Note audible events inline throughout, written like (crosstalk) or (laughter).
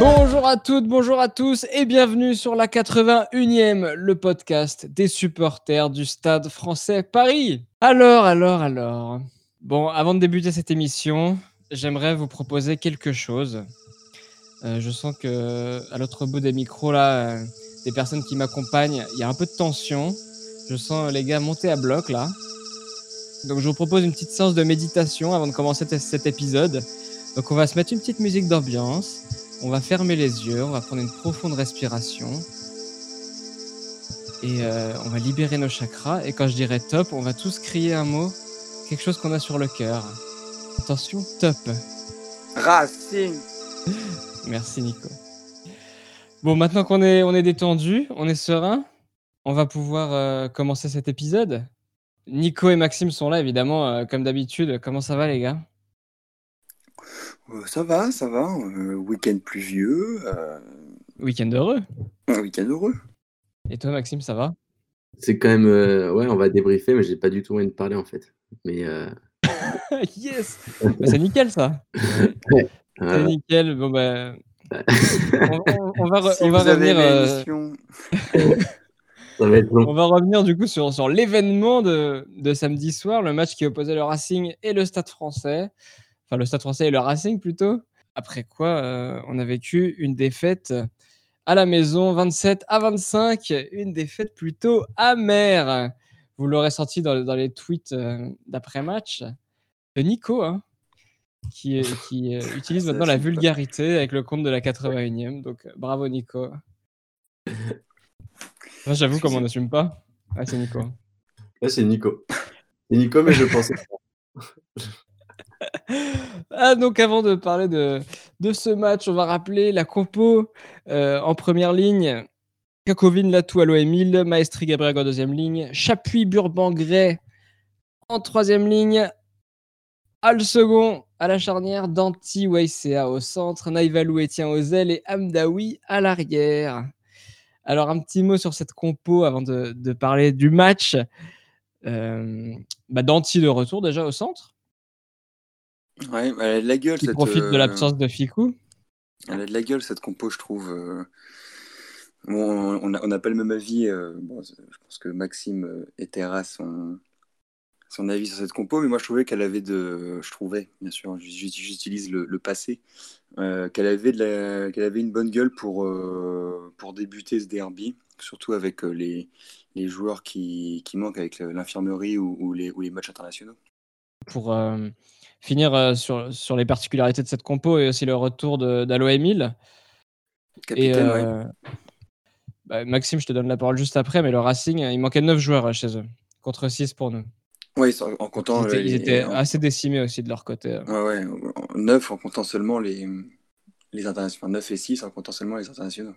Bonjour à toutes, bonjour à tous et bienvenue sur la 81e, le podcast des supporters du Stade français Paris. Alors, alors, alors. Bon, avant de débuter cette émission, j'aimerais vous proposer quelque chose. Euh, je sens que à l'autre bout des micros là, euh, des personnes qui m'accompagnent, il y a un peu de tension. Je sens les gars monter à bloc là. Donc je vous propose une petite séance de méditation avant de commencer cet épisode. Donc on va se mettre une petite musique d'ambiance. On va fermer les yeux, on va prendre une profonde respiration. Et euh, on va libérer nos chakras. Et quand je dirai top, on va tous crier un mot, quelque chose qu'on a sur le cœur. Attention, top. Racing Merci Nico. Bon, maintenant qu'on est, on est détendu, on est serein, on va pouvoir euh, commencer cet épisode. Nico et Maxime sont là, évidemment, euh, comme d'habitude. Comment ça va, les gars? Euh, Ça va, ça va. euh, week-end pluvieux, euh, Week-end heureux. un week-end heureux. Et toi, Maxime, ça va? C'est quand même. euh, ouais, on va débriefer, mais j'ai pas du tout envie de parler en fait. Mais. euh, (laughs) Yes Bah, C'est nickel, ça. C'est euh, nickel. Bon, bah, on, on- on va, re- (laughs) Si on va vous avez revenir. (laughs) l'émission, ça va être long. On va revenir du coup sur, sur l'événement de, de samedi soir, le match qui opposait le Racing et le Stade français. Enfin, le Stade français et le Racing plutôt. Après quoi, euh, on a vécu une défaite à la maison, 27 à 25. Une défaite plutôt amère. Vous l'aurez senti dans, dans les tweets euh, d'après-match de Nico, hein, qui, euh, (laughs) utilise maintenant la vulgarité avec le compte de la 81e. Donc, bravo Nico. (laughs) Moi, J'avoue, comme on n'assume pas. Ah, c'est Nico. Là, c'est Nico. C'est Nico, mais je pensais. (laughs) Ah, donc avant de parler de, de ce match, on va rappeler la compo euh, en première ligne. Kakovin, Latou, Alo Emile, Maestri, Gabriel en deuxième ligne, Chapuis, Burban, Gray en troisième ligne, Al second à la charnière, Danti, Waisea au centre, Naïvalou, Etienne aux ailes et Amdaoui à l'arrière. Alors un petit mot sur cette compo avant de, de parler du match. Euh, bah, Danti de retour déjà au centre, ouais, elle a de la gueule. qui cette, profite de euh, l'absence de Ficou. Elle a de la gueule cette compo, je trouve. euh. Bon, on n'a pas le même avis. euh, bon, je pense que Maxime et Terrasse ont son avis sur cette compo, mais moi je trouvais qu'elle avait de, je trouvais, bien sûr, j'utilise le, le passé, euh, qu'elle avait de la, qu'elle avait une bonne gueule pour euh, pour débuter ce derby, surtout avec euh, les les joueurs qui, qui manquent avec l'infirmerie ou, ou les ou les matchs internationaux. pour euh, finir sur, sur les particularités de cette compo et aussi le retour d'Alo Emile. Et Capitaine, ouais. euh, bah, Maxime, je te donne la parole juste après, mais le Racing, il manquait 9 joueurs chez eux, contre 6 pour nous. Sont- en comptant Ils étaient, euh, ils les- étaient en- assez décimés aussi de leur côté. euh. Ouais, ouais, en- neuf en comptant seulement les, les internationaux. Enfin, 9 et 6 en comptant seulement les internationaux.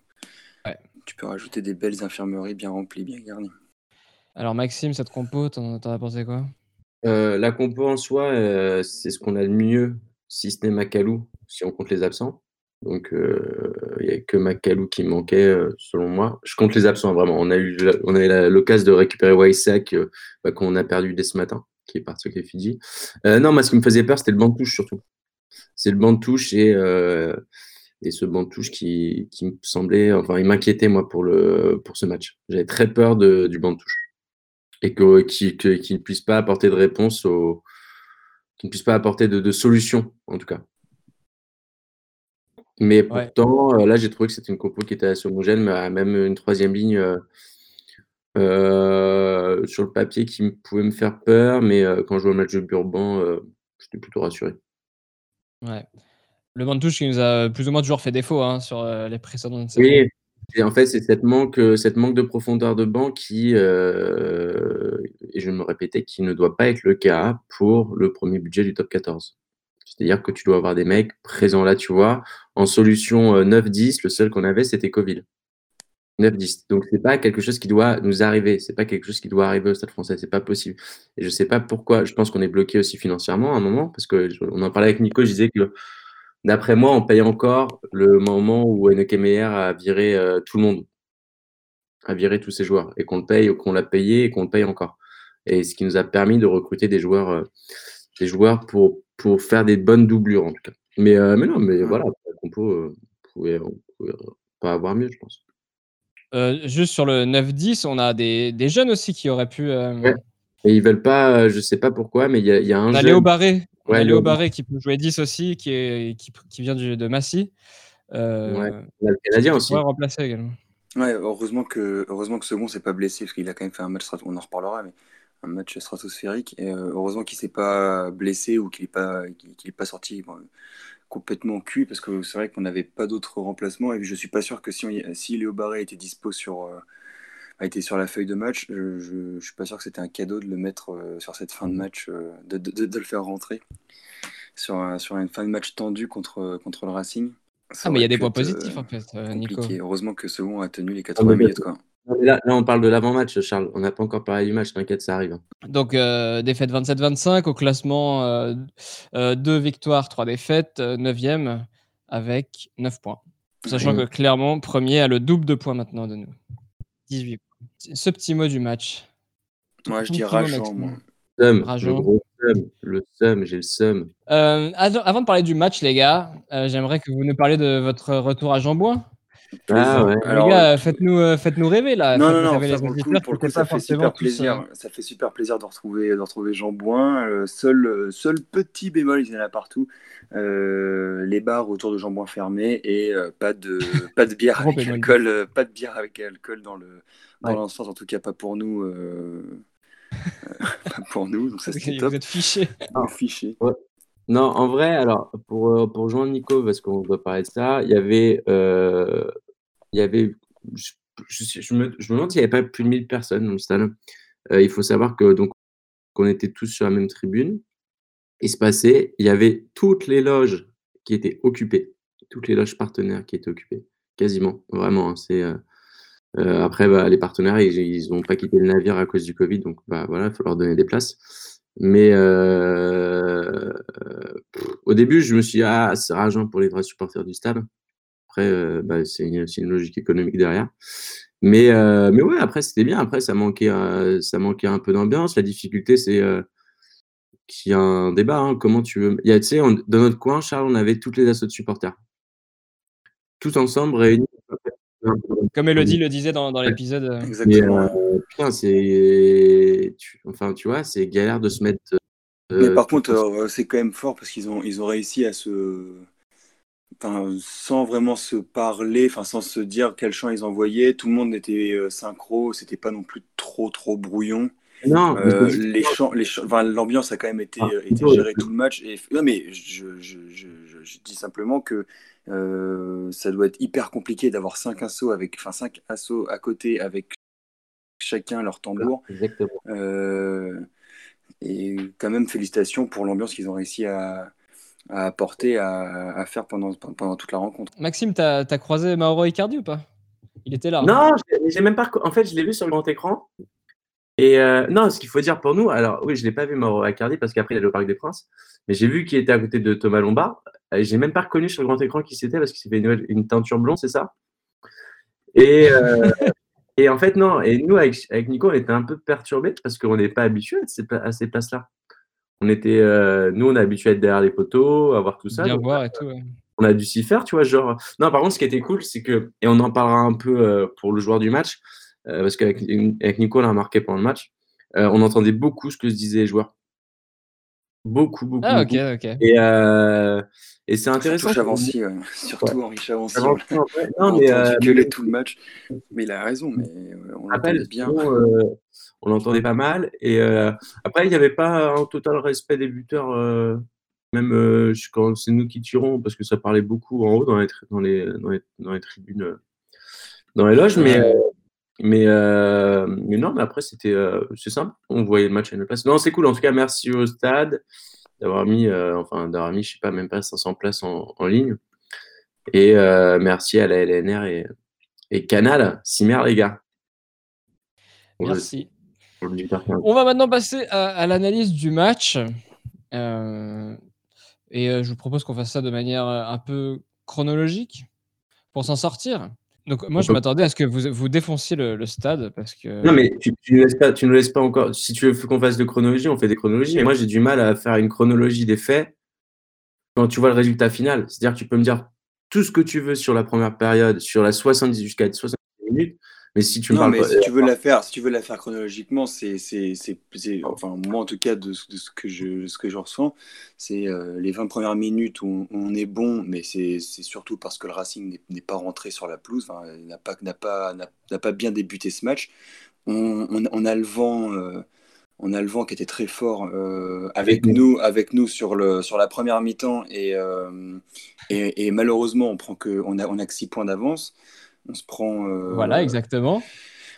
Ouais. Tu peux rajouter des belles infirmeries bien remplies, bien garnies. Alors Maxime, cette compo, t'en t'en as pensé quoi? Euh, la compo en soi, euh, c'est ce qu'on a de mieux, si ce n'est Macalou, si on compte les absents. Donc, euh, il n'y a que Macalou qui manquait, euh, selon moi. Je compte les absents, vraiment. On a eu, l'occasion de récupérer Waisak, euh, bah, qu'on a perdu dès ce matin, qui est parti avec les Fidji. Non, moi, ce qui me faisait peur, c'était le banc de touche, surtout. C'est le banc de touche et, et ce banc de touche qui, qui me semblait, enfin, il m'inquiétait, moi, pour, le, pour ce match. J'avais très peur de, du banc de touche et que- qui que- qui ne puisse pas apporter de réponse au qui ne puisse pas apporter de, de solution en tout cas. Mais pourtant, euh, là, j'ai trouvé que c'était une compo qui était assez homogène, mais à même une troisième ligne euh, euh, sur le papier qui pouvait me faire peur, mais euh, quand je vois le match de Burban, euh, j'étais plutôt rassuré. Ouais. Le banc de touche qui nous a plus ou moins toujours fait défaut hein, sur euh, les précédentes. Oui, et en fait, c'est cette manque, euh, cette manque de profondeur de banc qui, euh, et je vais me répéter, qui ne doit pas être le cas pour le premier budget du top 14. C'est-à-dire que tu dois avoir des mecs présents là, tu vois. En solution euh, 9-10, le seul qu'on avait, c'était Covid. 9-10. Donc, c'est pas quelque chose qui doit nous arriver. C'est pas quelque chose qui doit arriver au Stade français. C'est pas possible. Et je sais pas pourquoi. Je pense qu'on est bloqué aussi financièrement à un moment, parce que je- on en parlait avec Nico. Je disais que d'après moi, on paye encore le moment où Meyer a viré euh, tout le monde, a viré tous ses joueurs, et qu'on le paye, qu'on l'a payé et qu'on le paye encore. et ce qui nous a permis de recruter des joueurs, euh, des joueurs pour, pour faire des bonnes doublures en tout cas. Mais, euh, mais non, mais voilà, la compo, euh, on pouvait, on pouvait pas avoir mieux, je pense. juste sur le 9-10, on a des, des, jeunes aussi qui auraient pu. Et ils veulent pas, je sais pas pourquoi, mais il y, y, a un. On a Léo Barré, ouais, Léo Barré qui peut jouer 10 aussi, qui, est, qui, qui vient du, de Massy. Euh, ouais. le Canadien aussi. remplacer également. Ouais, heureusement que, heureusement que Second s'est pas blessé, parce qu'il a quand même fait un match, on en reparlera, mais un match stratosphérique. Et euh, heureusement qu'il s'est pas blessé ou qu'il n'est pas, qu'il est pas sorti complètement cuit, parce que c'est vrai qu'on n'avait pas d'autres remplacements. Et je suis pas sûr que si, on, si Léo Barré était dispo sur, euh, a été sur la feuille de match, je, je, suis pas sûr que c'était un cadeau de le mettre euh, sur cette fin de match, de, de, de, le faire rentrer sur, sur une fin de match tendue contre, contre le Racing. Ah, mais il y a des points positifs en fait, euh, Nico. Heureusement que Second a tenu les 80 ah, minutes. Quoi. Là, là, on parle de l'avant-match, Charles. On n'a pas encore parlé du match, t'inquiète, ça arrive. Hein. Donc, euh, défaite 27-25 au classement, euh, euh, 2 victoires, 3 défaites, 9e euh, avec 9 points. Sachant que clairement, premier a le double de points maintenant de nous. 18 points. Ce petit mot du match. Moi, je dis rageant, moi. Rageant le seum, j'ai le seum. Euh, avant de parler du match, les gars, euh, j'aimerais que vous nous parliez de votre retour à Jean-Bois. Ah ouais. Les gars, faites-nous euh, faites-nous rêver là. Non, non, non, ça, pour le coup, pour ça fait super plaisir. Ça fait super plaisir de retrouver, de retrouver Jean Boin. seul, seul petit bémol, il y en a partout. les bars autour de Jean Boin fermés et pas de (laughs) pas de bière avec alcool, pas de bière avec alcool dans le dans ouais. en tout cas pas pour nous. (laughs) pour nous, donc ça c'est top. Vous êtes fiché. Ah. fiché. Ouais. Non, en vrai, alors pour, euh, pour joindre Nico, parce qu'on doit parler de ça, il y avait, euh, il y avait je, me, demande s'il n'y avait pas plus de 1000 personnes dans le stade. Euh, il faut savoir que donc qu'on était tous sur la même tribune. Il se passait, il y avait toutes les loges qui étaient occupées, toutes les loges partenaires qui étaient occupées, quasiment, vraiment. Hein, c'est euh, euh, après, bah, les partenaires, ils n'ont pas quitté le navire à cause du Covid, donc bah, voilà, il faut leur donner des places. Mais au début, je me suis dit, ah, c'est rageant pour les vrais supporters du stade. Après, euh, bah, c'est une, une, logique économique derrière. Mais, euh, mais ouais, après, c'était bien. Après, ça manquait, euh, ça manquait un peu d'ambiance. La difficulté, c'est qu'il y a un débat. Hein, comment tu veux. Il y a, tu sais, dans notre coin, Charles, on avait toutes les assauts de supporters. Tous ensemble, réunis. Comme Elodie le disait dans, dans l'épisode. Euh. Exactement. Euh, c'est. Enfin, tu vois, c'est galère de se mettre. Euh, Mais par contre, c'est quand même fort parce qu'ils ont, ils ont réussi à se. Sans vraiment se parler, enfin, sans se dire quel chant ils envoyaient, tout le monde était synchro, c'était pas non plus trop, trop brouillon. Non, euh, les chants, les l'ambiance a quand même été, ah, été gérée tout le match. Et, non, mais je, je, je, je dis simplement que euh, ça doit être hyper compliqué d'avoir cinq assauts avec, enfin cinq assauts à côté avec chacun leur tambour. Euh, et quand même félicitations pour l'ambiance qu'ils ont réussi à, à apporter, à, à, faire pendant, pendant toute la rencontre. Maxime, tu as, as, croisé Mauro Icardi ou pas? Il était là. Non, j'ai même pas. En fait, je l'ai vu sur le grand écran. Et euh, non, ce qu'il faut dire pour nous, alors oui, je l'ai pas vu Mauro Icardi parce qu'après il est au Parc des Princes, mais j'ai vu qu'il était à côté de Thomas Lombard. Et j'ai même pas reconnu sur le grand écran qui c'était parce qu'il s'est fait une, une, teinture blonde, c'est ça? Et, euh, (laughs) et en fait, non. Et nous, avec, avec Nico, on était un peu perturbés parce qu'on n'est pas habitué à ces, à ces places-là. On était, euh, nous, on est habitué à être derrière les poteaux, à voir tout ça. Bien voir et tout. Ouais. On a dû s'y faire, tu vois. Genre, non, par contre, ce qui était cool, c'est que, et on en parlera un peu euh, pour le joueur du match, euh, parce qu'avec avec Nico, on a remarqué pendant le match, euh, on entendait beaucoup ce que se disaient les joueurs. Beaucoup, beaucoup. Ah, ok, beaucoup. ok. Et, euh, et c'est intéressant. Surtout Chavancy, ouais. surtout ouais. Henri Chavancy. Non, mais, euh, gueuler tout le match. Mais il a raison, mais on l'entendait bien. Euh, on l'entendait pas mal. Et euh, après, il n'y avait pas un total respect des buteurs. même euh, quand c'est nous qui tirons, parce que ça parlait beaucoup en haut dans les, dans les, dans les, dans les tribunes, dans les loges. Mais, mais, euh, mais, non, mais après, c'était euh, c'est simple. On voyait le match à une place. Non, c'est cool. En tout cas, merci au stade d'avoir mis, euh, enfin, d'avoir mis, je sais pas, même pas 500 places en, en ligne. Et euh, merci à la LNR et, et Canal. Cimer, les gars. Merci. On va maintenant passer à, à l'analyse du match. Euh, et je vous propose qu'on fasse ça de manière un peu chronologique pour s'en sortir. Donc moi, je m'attendais à ce que vous, vous défonciez le, stade parce que. Non, mais tu, tu, ne laisses pas, tu ne laisses pas encore. Si tu veux qu'on fasse de chronologie, on fait des chronologies. Mais moi, j'ai du mal à faire une chronologie des faits quand tu vois le résultat final. C'est-à-dire que tu peux me dire tout ce que tu veux sur la première période, sur la 70 jusqu'à 70 minutes. Mais si tu non, mais si tu veux la faire, si tu veux la faire chronologiquement, c'est, c'est, enfin moi en tout cas de, ce que je, ce que je ressens, c'est euh, les 20 premières minutes où on, est bon, mais c'est, surtout parce que le Racing n'est, pas rentré sur la pelouse, n'a pas, n'a pas, n'a, pas bien débuté ce match. On, on, a le vent, euh, on a le vent qui était très fort euh, avec nous, avec nous sur le, sur la première mi-temps et, et, et, malheureusement on prend que, on a, on a que 6 points d'avance on se prend. Euh, voilà, exactement.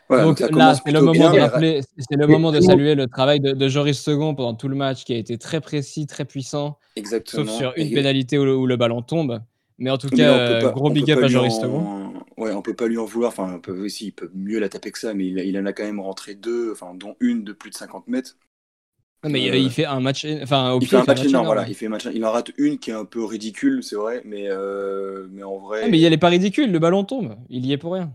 donc, là, c'est le moment de rappeler, c'est le moment de saluer le travail de, Joris Second pendant tout le match, qui a été très précis, très puissant. Exactement. Sauf sur une pénalité où le, ballon tombe. Mais en tout cas, gros big up à Joris Second. Ouais, on peut pas lui en vouloir. Enfin, on peut aussi, il peut mieux la taper que ça, mais il, il en a quand même rentré deux, enfin, dont une de plus de 50 mètres mais il fait un match, enfin au il fait un match énorme, voilà. Il fait match, il en rate une qui est un peu ridicule, c'est vrai, mais euh, mais en vrai. mais il est pas ridicule, le ballon tombe, il y est pour rien.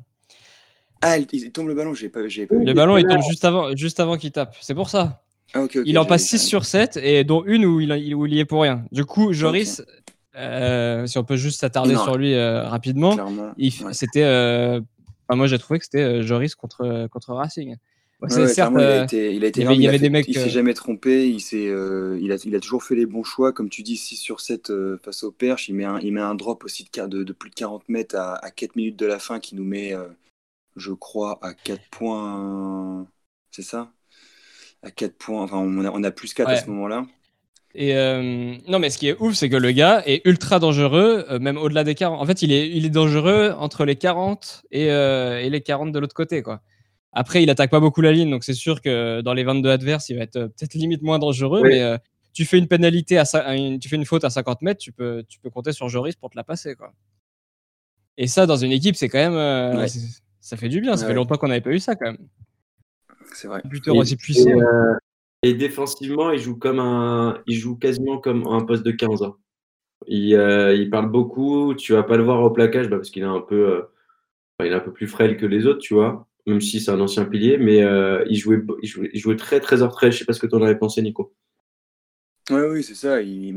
Ah, il, tombe le ballon, j'ai pas, j'ai Le ballon il tombe juste avant, juste avant qu'il tape, c'est pour ça. Ah, il en passe 6 sur 7 et dont une où il, où il y est pour rien. Du coup, Joris, euh, si on peut juste s'attarder sur lui euh, rapidement, c'était, moi j'ai trouvé que c'était Joris contre contre Racing il a été, il a été il, avait mecs, s'est euh, jamais trompé, il, euh, il, a, il a toujours fait les bons choix. Comme tu dis, 6 sur 7 euh, face au Perche. Il met, un, il met un drop aussi de, de, de plus de 40 mètres à, à, 4 minutes de la fin qui nous met, je crois, à 4 points. C'est ça? À 4 points. Enfin, on a, on a plus 4 à ce moment-là. Et non, mais ce qui est ouf, c'est que le gars est ultra dangereux, même au-delà des 40. En fait, il est, il est dangereux entre les 40 et, et les 40 de l'autre côté, quoi. Après, il attaque pas beaucoup la ligne, donc c'est sûr que dans les 22 adverses, il va être euh, peut-être limite moins dangereux, mais euh, tu fais une pénalité, à, tu fais une faute à 50 mètres, tu peux, tu peux compter sur Joris pour te la passer. Quoi. Et ça, dans une équipe, c'est quand même. Euh, ça fait du bien, ça fait longtemps qu'on n'avait pas eu ça quand même. C'est vrai. buteur aussi puissant. Et, défensivement, il joue, comme un, il joue quasiment comme un poste de 15 ans. Il, il parle beaucoup, tu vas pas le voir au plaquage bah, parce qu'il est un peu. il est un peu plus frêle que les autres, tu vois même si c'est un ancien pilier, mais euh, il, jouait, il, jouait, très très très. Je sais pas ce que tu en avais pensé, Nico. Ouais, oui, c'est ça. Il,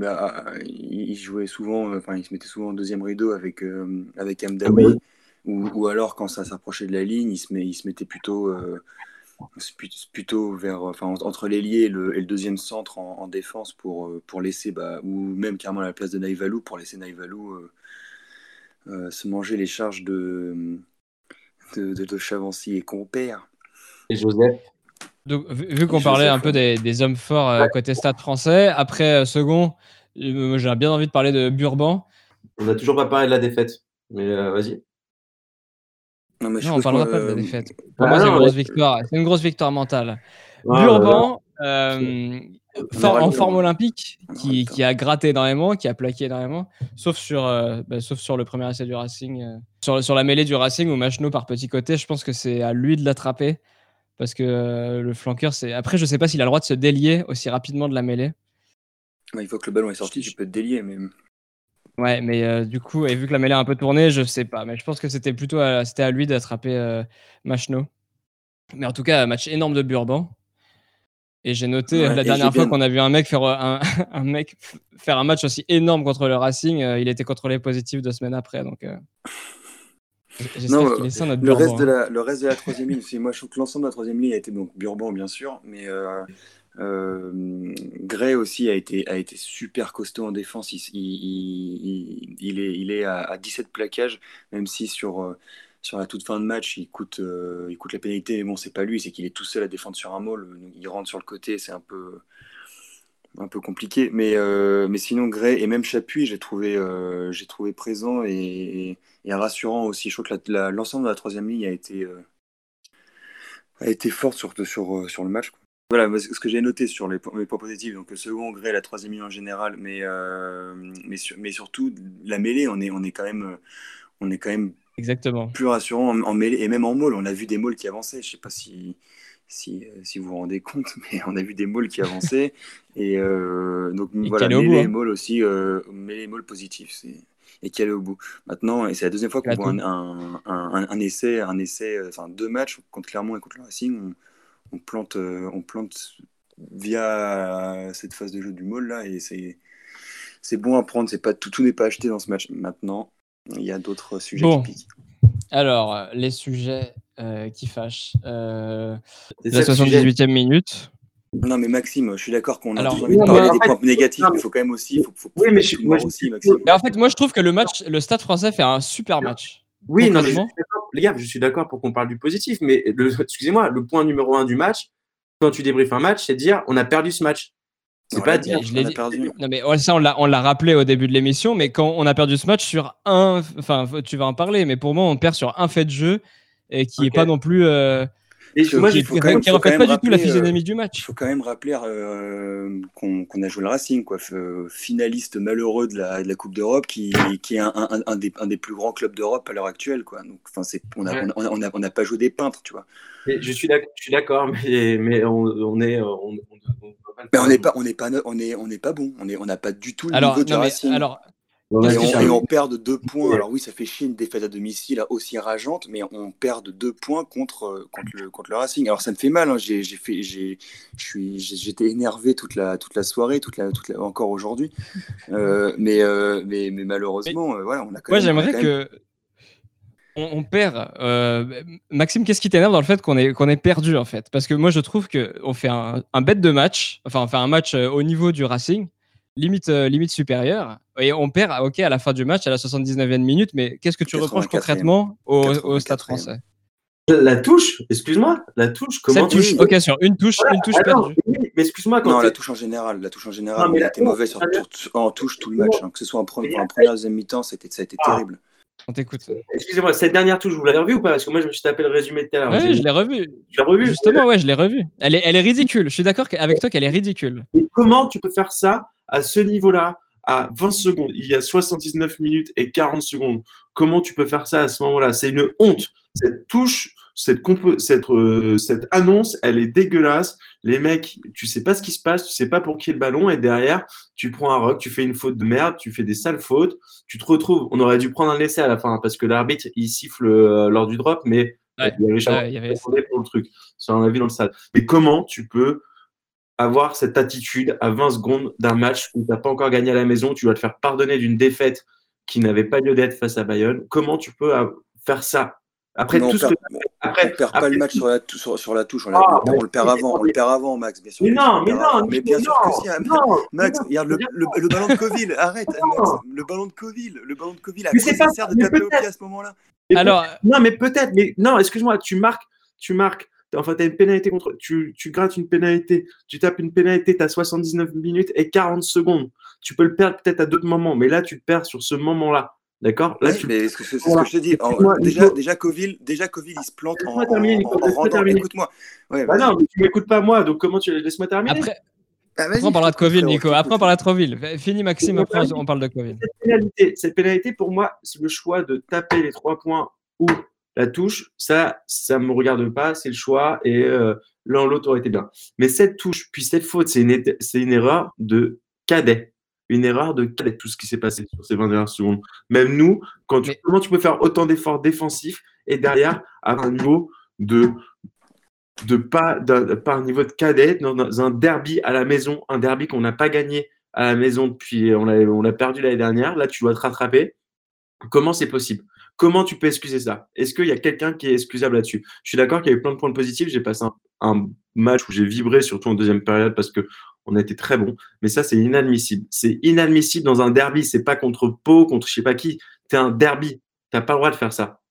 il, jouait souvent, enfin, il se mettait souvent en deuxième rideau avec, euh, avec Amdawi, ah ou, ou, alors quand ça s'approchait de la ligne, il se, met, il se mettait plutôt, euh, plutôt vers, enfin, entre l'ailier et le, et le deuxième centre en, défense pour, pour laisser, bah, ou même carrément à la place de Naïvalou, pour laisser Naïvalou se manger les charges de de, de, Chavancy et compère. Et Joseph Donc, vu, qu'on parlait un peu des, hommes forts euh, côté stade français, après euh, second, euh, j'ai bien envie de parler de Burban. On n'a toujours pas parlé de la défaite, mais vas-y. Non, mais on ne parlera pas de la défaite. Pour moi, c'est une, grosse victoire. C'est une grosse victoire mentale. Burban, en forme olympique, qui, qui, a gratté énormément, qui a plaqué énormément, sauf sur, bah, sauf sur le premier essai du Racing sur, la mêlée du Racing ou Machno par petit côté, je pense que c'est à lui de l'attraper. Parce que euh, le flanqueur, c'est. Après, je sais pas s'il a le droit de se délier aussi rapidement de la mêlée. il faut que le ballon est sorti, tu peux te délier. Mais... Ouais, mais euh, du coup, et vu que la mêlée a un peu tourné, je sais pas. Mais je pense que c'était plutôt à, c'était à lui d'attraper euh, Machno. Mais en tout cas, match énorme de Burban. Et j'ai noté la dernière fois qu'on a vu un mec, faire un, (laughs) un, mec faire un match aussi énorme contre le Racing, il était contrôlé positif deux semaines après. Donc, non, le, reste de la, le reste de la troisième ligne, moi je trouve que l'ensemble de la troisième ligne a été donc Burban bien sûr, mais euh, euh, Gray aussi a été, a été super costaud en défense. Il, il, il, est, il est à, 17 plaquages, même si sur, euh, sur la toute fin de match il coûte, il coûte la pénalité. Mais bon, c'est pas lui, c'est qu'il est tout seul à défendre sur un môle. Il rentre sur le côté, c'est un peu un peu compliqué. Mais, euh, mais sinon, Gray et même Chapuis, j'ai trouvé, euh, trouvé présent et, rassurant aussi. Je trouve que l'ensemble de la troisième ligne a été, euh, a été forte sur, sur, sur le match. Voilà ce que j'ai noté sur les, points positifs. Donc le second, Gray, la troisième ligne en général, mais, mais, mais, surtout la mêlée, on est, on est quand même. On est quand même Exactement. plus rassurant en, mêlée et même en môle. On a vu des môles qui avançaient. Je sais pas si, si, euh, si, vous vous rendez compte, (laughs) mais on a vu des malls qui avançaient. et euh, donc voilà, mais les hein. malls aussi, euh, mais les malls positifs. et qui allait au bout. Maintenant, et c'est la deuxième fois qu'on voit un, un, un, essai, un essai, euh, enfin deux matchs contre Clermont et contre le Racing, on, on plante, euh, on plante via cette phase de jeu du Maul là, et c'est c'est bon à prendre. C'est pas tout, tout n'est pas acheté dans ce match. Maintenant, il y a d'autres sujets qui piquent. Alors, les sujets qui fâchent. la 78e minute. Non, mais Maxime, je suis d'accord qu'on a Alors, envie de parler des points négatifs, mais il faut quand même aussi. Faut, faut, oui, mais je, moi, aussi, Maxime. Mais en fait, moi, je trouve que le match, le Stade français fait un super match. Oui, non, les gars, je suis d'accord pour qu'on parle du positif, mais excusez-moi, le point numéro un du match, quand tu débriefes un match, c'est de dire on a perdu ce match. C'est pas dire. Je l'ai perdu. Non, mais ça, on l'a, on l'a rappelé au début de l'émission, mais quand on a perdu ce match sur un. Enfin, tu vas en parler, mais pour moi, on perd sur un fait de jeu et qui n'est pas non plus. Euh, et moi, qui ne reflète pas du tout la physionomie du match. Il faut quand même rappeler euh, qu'on a joué le Racing, quoi, finaliste malheureux de la, de la Coupe d'Europe, qui, qui, est un, un, un, des, un, des, plus grands clubs d'Europe à l'heure actuelle. Quoi. Donc, on n'a on a, on a, on a, pas joué des peintres, tu vois. je suis d'accord, mais, mais on, est. On, mais on n'est pas, on n'est pas, on est, on n'est pas bon. On est, on n'a pas du tout le alors, niveau du Racing. Alors, et, on, perd de deux points. Alors oui, ça fait chier une défaite à domicile aussi rageante, mais on perd de deux points contre, euh, contre, le, contre le Racing. Alors ça me fait mal. Hein. J'ai, fait, j'ai, j'étais énervé toute la, toute la soirée, toute la, toute encore aujourd'hui. Euh, mais, euh, mais, mais, malheureusement, voilà, on a quand Moi, j'aimerais que on, perd. Maxime, qu'est-ce qui t'énerve dans le fait qu'on est, qu'on est perdu en fait? Parce que moi, je trouve qu'on fait un, un bête de match, enfin, on fait un match au niveau du Racing limite, euh, limite supérieure. Et on perd, ok, à la fin du match, à la 79e minute, mais qu'est-ce que tu reproches concrètement au, Stade français? La touche, excuse-moi, la touche, comment touche, ok, sur une touche, une touche perdue. Mais excuse-moi, quand non, la touche en général, la touche en général, non, été mauvais sur en touche tout le match, hein. que ce soit en, première, en première, deuxième mi-temps, ça a été ah. terrible. On t'écoute. Excusez-moi, cette dernière touche, vous l'avez revue ou pas? Parce que moi, je me suis tapé le résumé de tout à l'heure. Oui, je l'ai revue. Tu l'as revue Justement, ouais, je l'ai revue. Elle est, elle est ridicule. Je suis d'accord avec toi qu'elle est ridicule. Et comment tu peux faire ça à ce niveau-là à 20 secondes, il y a 79 minutes et 40 secondes. Comment tu peux faire ça à ce moment-là? C'est une honte. Cette touche, cette, cette, euh, cette, annonce, elle est dégueulasse. Les mecs, tu sais pas ce qui se passe, tu sais pas pour qui est le ballon, et derrière, tu prends un rock, tu fais une faute de merde, tu fais des sales fautes, tu te retrouves. On aurait dû prendre un essai à la fin parce que l'arbitre il siffle euh, lors du drop, mais il y avait, il y avait... pour le truc. Ça en a vu dans le stade. Mais comment tu peux avoir cette attitude à 20 secondes d'un match où tu n'as pas encore gagné à la maison, tu dois te faire pardonner d'une défaite qui n'avait pas lieu d'être face à Bayonne? Comment tu peux faire ça? Après tout ce que... après, on perd pas le match sur la, sur, sur la touche, on, ah, on, le perd avant, on le perd avant, Max. Bien sûr, mais non, mais non, mais bien sûr que si. (laughs) Max, regarde le, le, ballon de Coville, arrête, Max, le ballon de Coville, le ballon de Coville, à quoi ça sert de taper au pied à ce moment-là Alors, non, mais peut-être, mais non, excuse-moi, tu marques, tu marques enfin, tu as une pénalité contre. Tu, tu, grattes une pénalité, tu tapes une pénalité, tu as 79 minutes et 40 secondes. Tu peux le perdre peut-être à d'autres moments, mais là, tu le perds sur ce moment-là. D'accord Là, tu... mais c'est ce que je te dis. déjà, déjà, Coville, déjà, Coville, il se plante en, en, Écoute-moi. Ouais, bah non, mais tu m'écoutes pas moi, donc comment tu laisse-moi terminer Après, ah, après, on parlera de Coville, Nico. Après, on parlera de Coville. Fini, Maxime. Après, on parle de Coville. Cette pénalité, cette pénalité, pour moi, c'est le choix de taper les trois points ou la touche, ça, ça me regarde pas, c'est le choix et euh, l'un l'autre aurait été bien. Mais cette touche, puis cette faute, c'est une, c'est une erreur de cadet. Une erreur de cadet, tout ce qui s'est passé sur ces 21 secondes. Même nous, quand comment tu peux faire autant d'efforts défensifs et derrière avoir un niveau de de pas, un niveau de cadet dans un derby à la maison, un derby qu'on n'a pas gagné à la maison depuis, on l'a on a perdu l'année dernière. Là, tu dois te rattraper. Comment c'est possible? Comment tu peux excuser ça? Est-ce qu'il y a quelqu'un qui est excusable là-dessus? Je suis d'accord qu'il y a eu plein de points positifs. J'ai passé un, match où j'ai vibré, surtout en deuxième période, parce que on a été très bon. Mais ça, c'est inadmissible. C'est inadmissible dans un derby. C'est pas contre Pau, contre je sais pas qui. Tu es un derby. Tu n'as pas le droit de faire ça.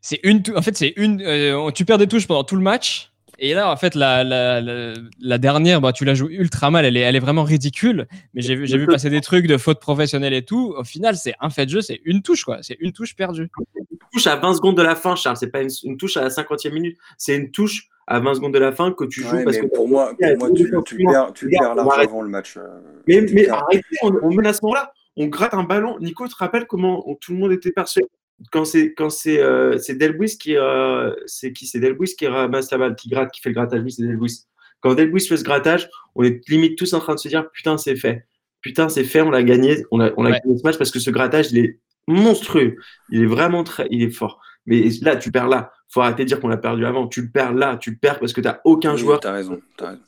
C'est une. En fait, c'est une. Euh, tu perds des touches pendant tout le match. Et là, en fait, la, la, la, dernière, bah, tu la joues ultra mal. Elle est, elle est vraiment ridicule. Mais j'ai vu, passer des trucs de faute professionnelle et tout. Au final, c'est un fait de jeu, c'est une touche, quoi. C'est une touche perdue. Une touche à 20 secondes de la fin, Charles. C'est pas une, touche à la 50e minute. C'est une touche à 20 secondes de la fin que tu joues. parce que pour moi, pour moi tu, tu, perds, tu perds largement avant le match. Euh, mais, mais arrêtez, on, on met à ce moment-là. On gratte un ballon. Nico, tu te rappelles comment tout le monde était persuadé quand c'est quand c'est euh, c'est Delbuis qui euh, c'est qui? C'est Delbuis qui ramasse la balle, qui gratte, qui fait le grattage, oui c'est Delbuis. Quand Delbuis fait ce grattage, on est limite tous en train de se dire putain c'est fait, putain c'est fait, on l'a gagné, on a on a gagné ce match parce que ce grattage il est monstrueux. Il est vraiment très, il est fort. Mais là, tu perds là. Faut arrêter de dire qu'on l'a perdu avant. Tu le perds là. Tu le perds parce que tu n'as aucun Oui, joueur. T'as raison. t'as raison.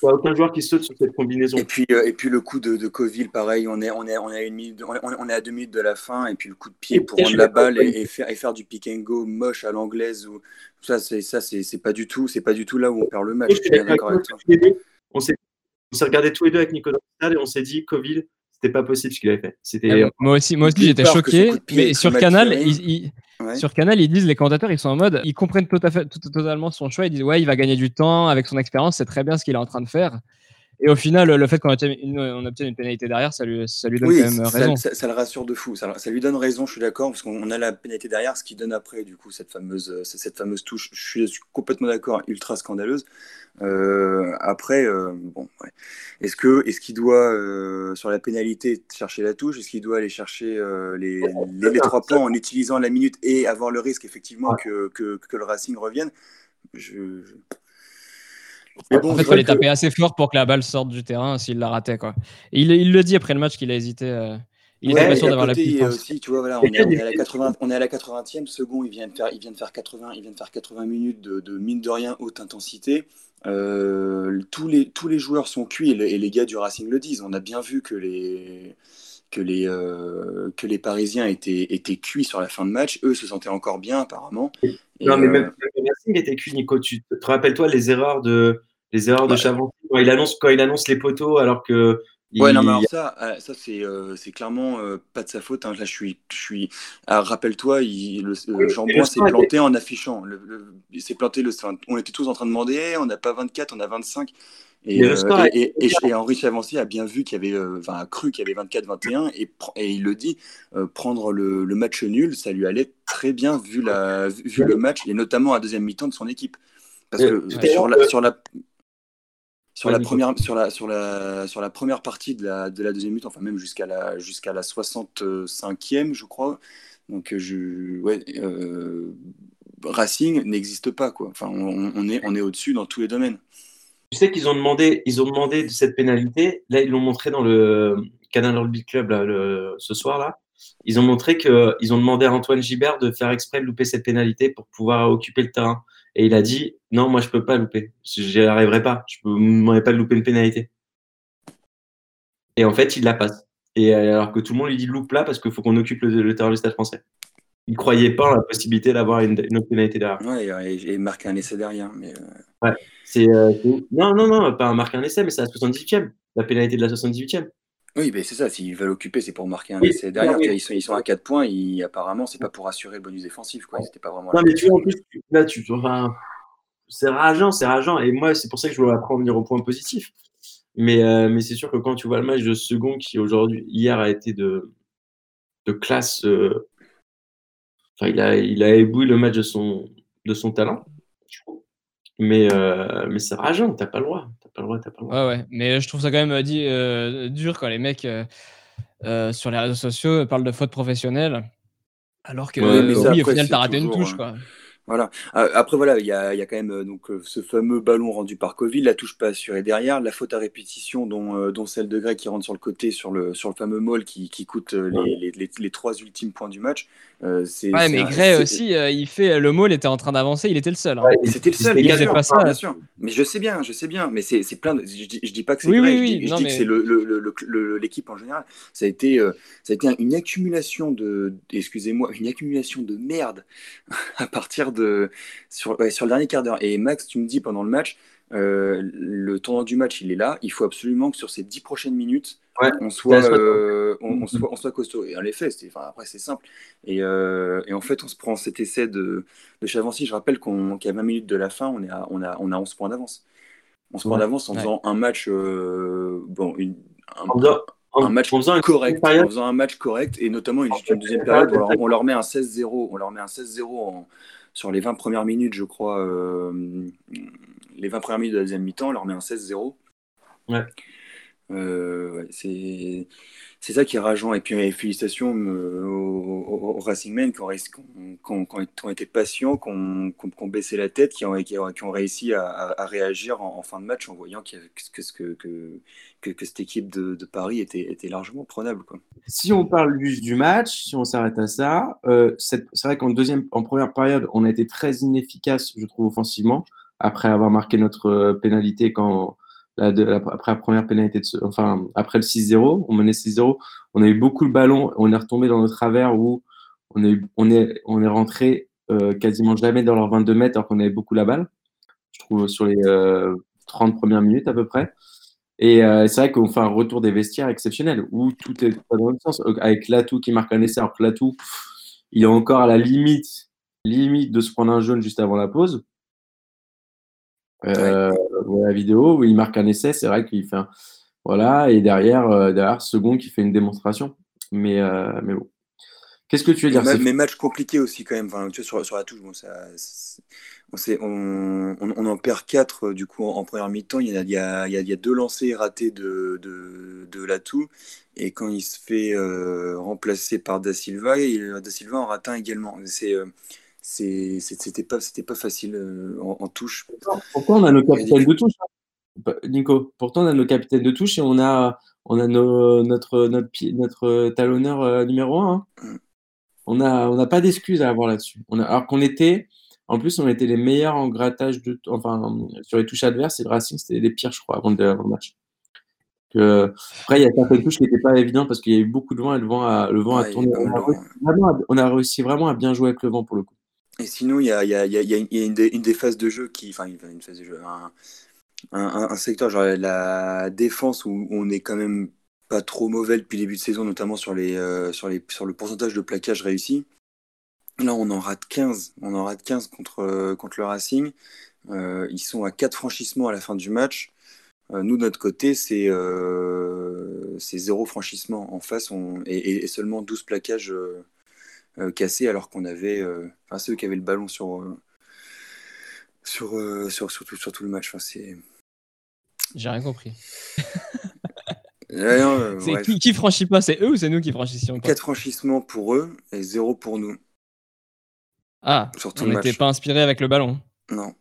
T'as aucun joueur qui saute sur cette combinaison. Et puis, euh, et puis le coup de, de Coville, pareil, on est, on, est, on, est à une minute, on, est, à deux minutes de la fin, et puis le coup de pied Et pour je rendre suis la balle et, et faire, et faire du pick and go moche à l'anglaise, ou ça, c'est ça, c'est c'est pas du tout, c'est pas du tout là où on perd le match. Je suis d'accord avec toi. On s'est on s'est regardé tous les deux avec Nicolas et on s'est dit Coville, c'était pas possible ce qu'il avait fait. C'était Ah, moi aussi, moi aussi j'étais choqué. Mais sur Canal, ils, ils- Ouais. sur Canal, ils disent les commentateurs, ils sont en mode, ils comprennent tout à fait, tout- totalement son choix. Ils disent ouais, il va gagner du temps avec son expérience, c'est très bien ce qu'il est en train de faire. Et au final, le fait qu'on obtienne une, on obtienne une pénalité derrière, ça lui, ça lui donne Oui, quand même ça, raison. ça- ça le rassure de fou. Ça, ça lui donne raison, je suis d'accord, parce qu'on a la pénalité derrière, ce qui donne après, du coup, cette fameuse, euh, cette fameuse touche. Je suis, je suis complètement d'accord, ultra scandaleuse. Euh, après, euh, bon, ouais. Est-ce que, est-ce qu'il doit, euh, sur la pénalité, chercher la touche? Est-ce qu'il doit aller chercher euh, les, les, les trois points en utilisant la minute et avoir le risque, effectivement, Ouais. que, que, que le Racing revienne? Je, je- Mais bon, En fait, il fallait que- taper assez fort pour que la balle sorte du terrain s'il la ratait. Quoi. Et il, il le dit après le match qu'il a hésité. euh, il Ouais, était pas sûr à d'avoir la puissance. aussi, tu vois, voilà, on est, on puis, est à la 80, on est à la 80e second, il vient de faire, il vient de faire 80, il vient de faire 80 minutes de, de mine de rien haute intensité. Euh, tous les tous les joueurs sont cuits et, le- et les gars du Racing le disent. On a bien vu que les que les euh, que les Parisiens étaient étaient cuits sur la fin de match. Eux se sentaient encore bien apparemment. Et, Non, mais euh, même même le Racing était cuit, Nico. Tu te, rappelles-toi les erreurs de les erreurs de. Chavancy quand il annonce quand il annonce les poteaux alors que Ouais, il- non, mais alors ça, euh, ça c'est euh, c'est clairement euh, pas de sa faute. hein. Là, je suis, je suis. ah, Rappelle-toi, il, le, Oui, euh, Jean le s'est était- planté en affichant. Le, le- il s'est planté. Le, enfin, on était tous en train de demander, on n'a pas 24, on a 25. Et, euh, et, et, et- et Henri Chavancy a bien vu qu'il y avait, euh, enfin, a cru qu'il y avait 24-21 et, il le dit, euh, prendre le, le match nul, ça lui allait très bien vu la, vu, le match et notamment à deuxième mi-temps de son équipe. Parce que sur la, sur la, sur la première, sur la, sur la, sur la première partie de la, de la deuxième minute, enfin même jusqu'à la, jusqu'à la 65e, je crois. Donc, je, ouais, euh, Racing n'existe pas, quoi. Enfin, on, on est, on est au-dessus dans tous les domaines. Tu sais qu'ils ont demandé, ils ont demandé de cette pénalité. Là, ils l'ont montré dans le Canal Rugby Club là, ce soir-là. Ils ont montré que ils ont demandé à Antoine Gibert de faire exprès de louper cette pénalité pour pouvoir occuper le terrain. Et il a dit non, moi je peux pas louper. J'y arriverai pas. Je me demandez pas de louper une pénalité. Et en fait, il la passe. Et euh, alors que tout le monde lui dit loupe là parce qu'il faut qu'on occupe le, le terrain du Stade Français. Il croyait pas en la possibilité d'avoir une, une autre pénalité derrière. Ouais, et, et marquer un essai derrière. Mais, euh, C'est euh, non, non, non, pas marquer un essai, mais c'est la 78e. La pénalité de la 78e. Oui, mais c'est ça. S'ils veulent occuper, c'est pour marquer un Oui, essai derrière. oui. Ils sont, ils sont à 4 points. Ils, apparemment, c'est pas pour assurer le bonus défensif, quoi. Pas vraiment. Non, mais tu vois, en plus, là, tu. Enfin, c'est rageant, c'est rageant. Et moi, c'est pour ça que je voulais en venir au point positif. Mais, euh, mais c'est sûr que quand tu vois le match de second qui, aujourd'hui, hier, a été de, de classe. euh, Enfin, il a, il a ébloui le match de son, de son talent. Mais, euh, mais c'est rageant, t'as pas le droit. T'as pas le droit, t'as pas le droit. Ouais, ouais. Mais je trouve ça quand même euh, dit, euh, dur quand les mecs euh, sur les réseaux sociaux parlent de faute professionnelle. Alors que, Ouais, mais oui, au après, final, c'est t'as raté une touche, quoi. Voilà. Après, voilà, il y a, il y a quand même donc, ce fameux ballon rendu par Covid, la touche pas assurée derrière, la faute à répétition, dont, euh, dont celle de Greg qui rentre sur le côté, sur le, sur le fameux maul qui, qui coûte les, les, les, les trois ultimes points du match. Euh, Ouais, mais Gray aussi, euh, il fait le mot, il était en train d'avancer, il était le seul. hein. Ouais, c'était le seul, C'était bien sûr, pas ça. bien sûr. Mais je sais bien, je sais bien. Mais c'est plein de. Je dis, je dis pas que c'est Oui, vrai, oui, je oui, je dis mais- que c'est le- le- le- le- le- l'équipe en général. Ça a été, euh, ça a été une accumulation de. Excusez-moi, une accumulation de merde (laughs) à partir de. Sur, ouais, sur le dernier quart d'heure. Et Max, tu me dis pendant le match, euh, le tournant du match, il est là. Il faut absolument que sur ces dix prochaines minutes, Ouais, on soit, euh, on, on soit, on soit costaud. Et en effet, enfin, après, c'est simple. Et, euh, et en fait, on se prend cet essai de, de Chavancy. Je rappelle qu'on, qu'à 20 minutes de la fin, on, est à, on, a, on a 11 points d'avance. 11 points Ouais. d'avance en Ouais. faisant un match, euh, bon, une- un, En faisant, un match faisant une correct. En faisant un match correct et notamment une, une deuxième période, on leur, on leur met un 16-0. On leur met un 16-0 en- sur les 20 premières minutes, je crois. euh, les 20 premières minutes de la deuxième mi-temps, on leur met un 16-0. Ouais. Euh, c'est ça qui est rageant. Et puis félicitations euh, aux, Racing Men qui ont, été patients, qui ont, baissé la tête, qui ont, réussi à, réagir en, fin de match en voyant que, cette équipe de, Paris était, largement prenable. Quoi. Si on parle juste du match, si on s'arrête à ça, euh, c'est vrai qu'en première période, on a été très inefficace, je trouve, offensivement, après avoir marqué notre pénalité quand après la première pénalité, de, enfin après le 6-0, on menait 6-0, on a eu beaucoup le ballon, on est retombé dans notre travers où on est, on est, on est rentré euh, quasiment jamais dans leurs 22 mètres alors qu'on avait beaucoup la balle, je trouve, sur les 30 euh, premières minutes à peu près. Et euh, c'est vrai qu'on fait un retour des vestiaires exceptionnel où tout est dans le sens, avec Latou qui marque un essai, alors que Latou, il est encore à la limite, limite de se prendre un jaune juste avant la pause. Euh, la vidéo où il marque un essai, c'est vrai qu'il fait un... Voilà, et derrière, euh, derrière, second qui fait une démonstration. Mais, euh, mais bon. Qu'est-ce que tu veux dire Mais match compliqué aussi quand même. Enfin, tu vois, sur, la touche, bon, ça, on, on, on, en perd 4 du coup en, première mi-temps. Il y, a, il, y a, il y a deux lancers ratés de, de, de Latou. Et quand il se fait remplacer par Da Silva, Da Silva en rate un également. C'est c'était pas pas facile euh, en, touche. Pourtant, on a nos capitaines de touche, hein. Nico. Pourtant on a nos capitaines de touche et on a on a notre notre notre talonneur euh, numéro 1. Hein. Mm. On a on n'a pas d'excuses à avoir là-dessus. A, alors qu'on était en plus on était les meilleurs en grattage de enfin sur les touches adverses et le Racing c'était les pires je crois avant, le match. après, il y a certaines touches qui n'étaient pas évidentes parce qu'il y a eu beaucoup de vent et le vent a, le vent a tourné. on a réussi vraiment à bien jouer avec le vent pour le coup. Et sinon, il y a, une, des, phases de jeu qui. Enfin, une phase de jeu. Un, secteur, genre la défense, où on est quand même pas trop mauvais depuis le début de saison, notamment sur, les, euh, sur, le pourcentage de plaquage réussi. Là, on en rate 15. On en rate 15 contre, euh, contre le Racing. Euh, ils sont à 4 franchissements à la fin du match. nous, de notre côté, c'est zéro franchissement en face et, et, seulement 12 plaquages euh, cassé alors qu'on avait euh, enfin, ceux qui avaient le ballon sur euh, sur, sur, sur, tout, sur tout le match. Enfin, c'est... J'ai rien compris. (laughs) c'est qui, qui, franchit pas? C'est eux ou c'est nous qui franchissions 4 franchissements pour eux et 0 pour nous. Ah, on n'était pas inspiré avec le ballon? Non.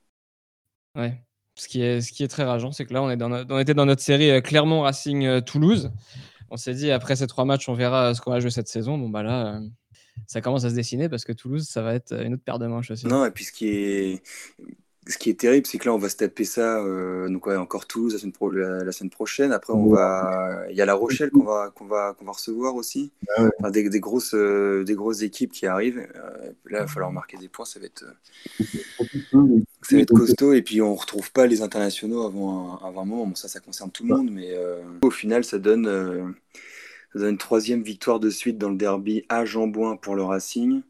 Ouais. Ce qui est, ce qui est très rageant, c'est que là, on, est dans on était dans notre série Clermont Racing Toulouse. On s'est dit, après ces trois matchs, on verra ce qu'on va jouer cette saison. Bon, bah là, ça commence à se dessiner parce que Toulouse, ça va être une autre paire de manches aussi. Non, et puis ce qui est, ce qui est terrible, c'est que là, on va se taper ça, euh, donc ouais, encore Toulouse la semaine, la, semaine, prochaine. Après, on va, il y a La Rochelle qu'on va, qu'on va, qu'on va recevoir aussi. Enfin, des, des, grosses, euh, des grosses équipes qui arrivent. Euh, là, il va falloir marquer des points. Ça va être, ça va être costaud. Et puis, on retrouve pas les internationaux avant un, avant un moment. Bon, ça, ça concerne tout le monde, mais au final, ça donne ça donne une troisième victoire de suite dans le derby à Jambouin pour le Racing.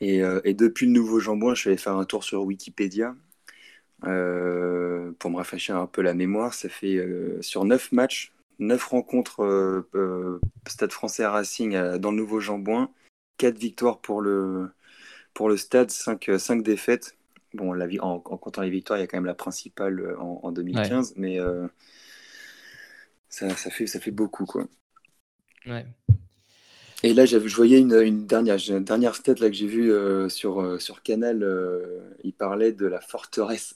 Et, euh, depuis le nouveau Jambouin, je suis allé faire un tour sur Wikipédia euh, pour me rafraîchir un peu la mémoire. Ça fait euh, sur neuf matchs, neuf rencontres Stade français à Racing dans le nouveau Jambouin, quatre victoires pour le, pour le Stade, cinq, cinq défaites. Bon, la, en, en, comptant les victoires, il y a quand même la principale en, 2015, mais ça, ça, fait, ça fait beaucoup. quoi. Et là, je voyais une, dernière, une dernière stat là, que j'ai vue euh, sur, euh, sur Canal. Euh, il parlait de la forteresse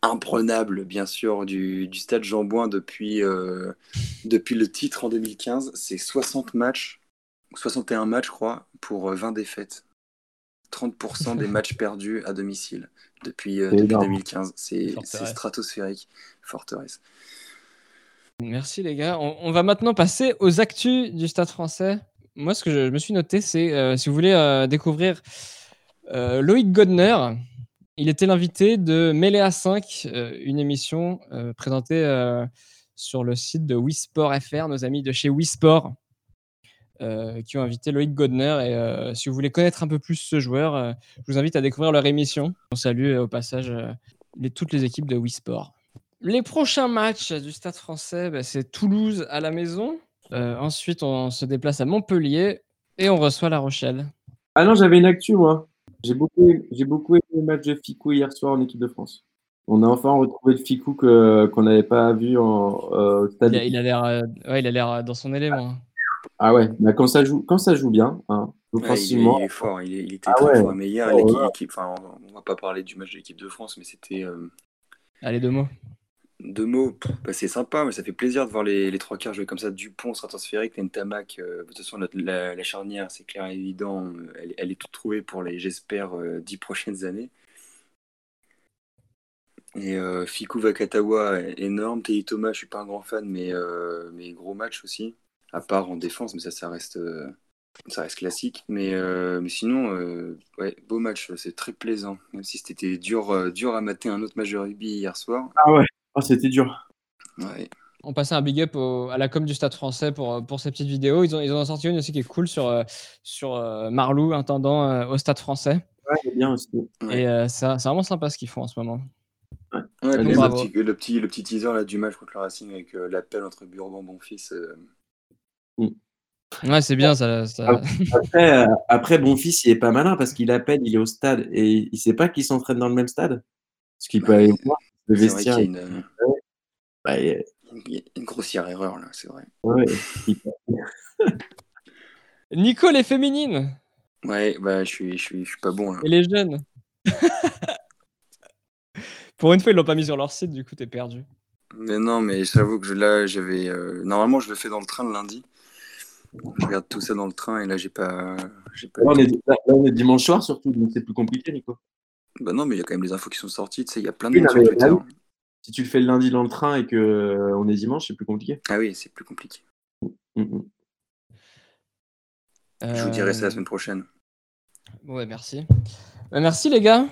imprenable, bien sûr, du, stade Jean-Bouin depuis, depuis le titre en 2015. C'est 60 matchs, 61 matchs, je crois, pour 20 défaites. 30% des (laughs) matchs perdus à domicile depuis, depuis 2015. C'est stratosphérique, forteresse. Merci les gars. On, va maintenant passer aux actus du Stade français. Moi, ce que je, me suis noté, c'est euh, si vous voulez euh, découvrir euh, Loïc Godner, il était l'invité de Méléa 5, une émission présentée sur le site de Wisport FR, nos amis de chez Wisport. qui ont invité Loïc Godner. Et si vous voulez connaître un peu plus ce joueur, je vous invite à découvrir leur émission. On salue au passage toutes les équipes de Wisport. Les prochains matchs du Stade français, bah, c'est Toulouse à la maison. Euh, ensuite, on se déplace à Montpellier et on reçoit La Rochelle. Ah non, j'avais une actu, moi. J'ai beaucoup, j'ai beaucoup aimé le match de Ficou hier soir en équipe de France. On a enfin retrouvé le Ficou que, qu'on n'avait pas vu en, euh, au stade. Il a, il a l'air euh, ouais, il a l'air dans son élément. Ah ouais, bah, quand, ça joue, quand ça joue bien, hein, Ouais, il, est, offensivement, il est fort, il, est- il était Ah très ouais. fort. Mais hier, Oh, l'équipe, ouais. l'équipe- enfin, on va pas parler du match de l'équipe de France, mais c'était euh, Allez, deux mots. Deux mots. Bah, c'est sympa, mais ça fait plaisir de voir les, trois quarts jouer comme ça. Dupont, stratosphérique, Ntamak. euh, de toute façon, la, charnière, c'est clair et évident. euh, Elle, elle est toute trouvée pour les, j'espère, euh, dix prochaines années. Et euh, Fiku Vakatawa, énorme. Tei Thomas, je suis pas un grand fan, mais, euh, mais gros match aussi. À part en défense, mais ça, reste, ça reste classique. Mais, sinon, ouais, beau match, c'est très plaisant. Même si c'était dur, dur à mater un autre match de rugby hier soir. Oh, c'était dur. Ouais. On passait un big up au- à la com du Stade français pour, pour ces petites vidéos. Ils, ont, ils en ont sorti une aussi qui est cool sur, euh, sur euh, Marlou, intendant euh, au Stade français. Ouais, c'est bien aussi. Ouais. Et euh, c'est c'est vraiment sympa ce qu'ils font en ce moment. Ouais, le, bravo. petit, le, petit, le petit teaser là, du match contre le Racing avec euh, l'appel entre Burgon Bonfils. euh, Ouais, c'est bien. Ça, ça- Après, euh, après Bonfils, il est pas malin parce qu'il appelle, il est au stade et il sait pas qu'ils s'entraînent dans le même stade. Parce qu'il peut Ouais. aller voir le c'est vrai qu'il y vestiaire. a une, euh, bah, il- il y a une grossière erreur là, c'est vrai. ouais, il- (laughs) Nico, les féminines Ouais, bah je suis, je suis, je suis pas bon là. et les jeunes. (laughs) pour une fois, ils l'ont pas mis sur leur site, du coup, t'es perdu. Mais non, mais j'avoue que je- là, j'avais. euh, Normalement, je le fais dans le train le lundi. Je regarde tout ça dans le train et là, j'ai pas. J'ai pas Là, on est, là, on est dimanche soir surtout, donc c'est plus compliqué, Nico. Bah non, mais il y a quand même les infos qui sont sorties. Tu sais, il y a plein de Oui, monde non, sur mais Twitter. là, Si tu le fais le lundi dans le train et que euh, on est dimanche, c'est plus compliqué. Ah oui, c'est plus compliqué. Mm, mm. Je vous dirai ça la Euh, semaine prochaine. Ouais, merci. Bah, merci, les gars.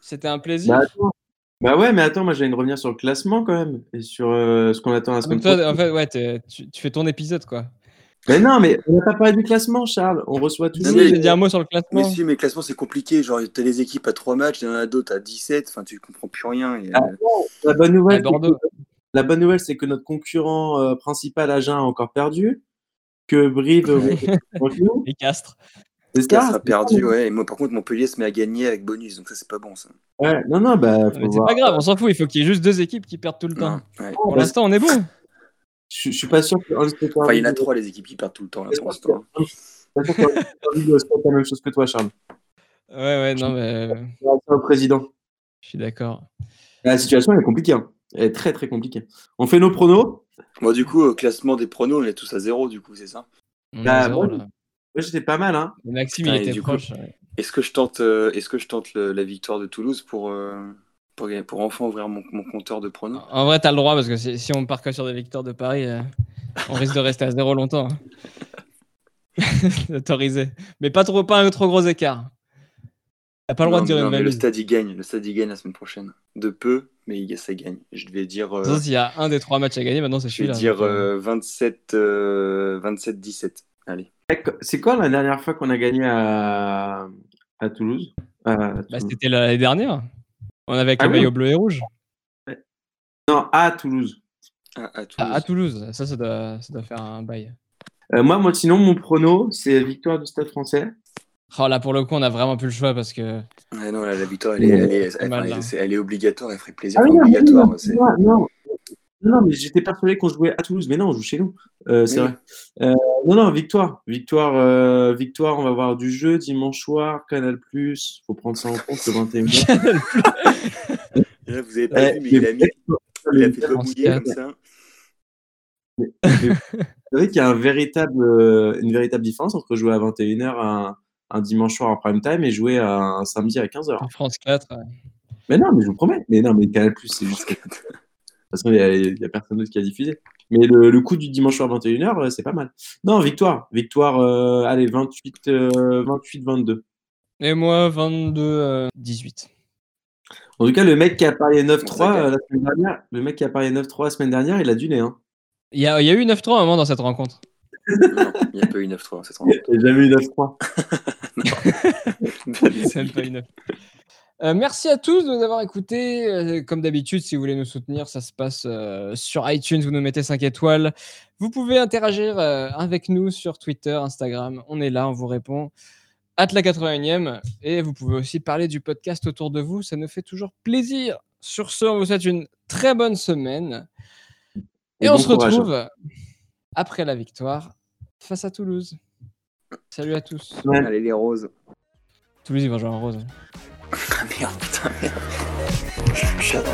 C'était un plaisir. Bah. Bah ouais, mais attends, moi j'allais revenir sur le classement quand même et sur euh, ce qu'on attend la semaine Donc, toi, prochaine. en fait, ouais, tu fais ton épisode, quoi. Mais non, mais on n'a pas parlé du classement, Charles. On reçoit toujours. mais- j'ai dit un mot sur le Mais classement. si, mais le classement, c'est compliqué. Genre, t'as les équipes à 3 matchs, il y en a d'autres à 17. Enfin, tu comprends plus rien. Et, Ah, La bonne À nouvelle, c'est Bordeaux. que, la bonne nouvelle, c'est que notre concurrent euh, principal, Agen, a encore perdu. Que Brive. (laughs) Et Castres. c'est Castres sera perdu, ouais. Et moi, par contre, Montpellier se met à gagner avec bonus. Donc, ça, c'est pas bon, ça. Ouais, non, non, bah, Mais C'est pas grave, on s'en fout. Il faut qu'il y ait juste deux équipes qui perdent tout le temps. Ouais. Pour l'instant, on est bon. Je, je suis pas sûr que. Enfin, il y en a trois, les équipes qui perdent tout le temps, là, pour l'instant. Je suis pas sûr que envie de faire la même chose que toi, Charles. Ouais, ouais, non, mais euh, Au président. je suis d'accord. La situation elle est compliquée. hein. Elle est très très compliquée. On fait nos pronos. Bon, du coup, au classement des pronos, on est tous à zéro, du coup, c'est ça? Bah, zéro, moi, là. Moi j'étais pas mal. Hein. Maxime, Putain, il était proche. ouais. Est-ce que je tente, euh, est-ce que je tente le- la victoire de Toulouse pour, euh, pour, pour enfin ouvrir mon, mon compteur de pronos En vrai, t'as le droit parce que si, si on part que sur des victoires de Paris, euh, on risque de rester à zéro longtemps. hein. (laughs) Autorisé. Mais pas trop, pas un trop gros écart. T'as pas le droit Non, de dire une le stade il gagne, le stade il gagne la semaine prochaine. De peu, mais il- ça gagne. Je devais dire, euh, S'il y a un des trois matchs à gagner, maintenant c'est je vais celui-là. dire donc, euh, euh, 27, euh, 27-17. Allez. C'est quoi la dernière fois qu'on a gagné à, à Toulouse? À bah, Toulouse. C'était l'année dernière. On avait avec Ah le oui. maillot bleu et rouge. Non, à Toulouse. À, à Toulouse. À, à Toulouse. Ça, ça doit, ça doit faire un bail. Euh, moi, moi, sinon, mon prono, c'est victoire du Stade français. Oh, là, pour le coup, on a vraiment plus le choix parce que. Ouais, non, là, la victoire, elle est, elle, est, C'est mal, enfin, là. elle- c'est- elle est obligatoire, elle ferait plaisir. Ah non, obligatoire, non, c'est- non, non, non, mais j'étais persuadé qu'on jouait à Toulouse, mais non, on joue chez nous. Euh, c'est Oui. vrai. Euh, non, non, victoire, victoire, euh, victoire. On va voir du jeu dimanche soir, Canal Plus. Faut prendre ça en compte le 21 Et (laughs) (laughs) là, vous avez pas Ouais, vu, mais il a, mis, il a fait comme ça. Vous savez (laughs) qu'il y a un véritable, euh, une véritable différence entre jouer à 21h un, un dimanche soir en prime time et jouer à un samedi à 15h. France 4. ouais. Mais non, mais je vous promets. Mais non, mais Canal Plus, c'est juste. De toute façon, il n'y a, il y a personne d'autre qui a diffusé. Mais le, le coup du dimanche soir 21h, euh, c'est pas mal. Non, victoire. Victoire, euh, allez, 28, euh, 28-22. Et moi, 22, euh, 18. En tout cas, le mec qui a parié Ça 9-3 gagne. euh, la semaine dernière, le mec qui a parié 9-3 la semaine dernière, il a du nez. Hein. Il y a, il y a eu 9-3 à un moment dans cette rencontre. Non, il n'y a pas eu 9-3, cette rencontre. J'ai jamais eu 9-3. (laughs) (laughs) C'est même pas une neuf. Euh, merci à tous de nous avoir écoutés. Euh, comme d'habitude, si vous voulez nous soutenir, ça se passe euh, sur iTunes. Vous nous mettez 5 étoiles. Vous pouvez interagir euh, avec nous sur Twitter, Instagram. On est là, on vous répond. At la 81e. Et vous pouvez aussi parler du podcast autour de vous. Ça nous fait toujours plaisir. Sur ce, on vous souhaite une très bonne semaine. Et, Et on bon se courage. retrouve après la victoire face à Toulouse. Salut à tous. Ouais. Allez, les roses. Toulouse, ils vont jouer en rose. Ah merde, putain, merde. J'adore.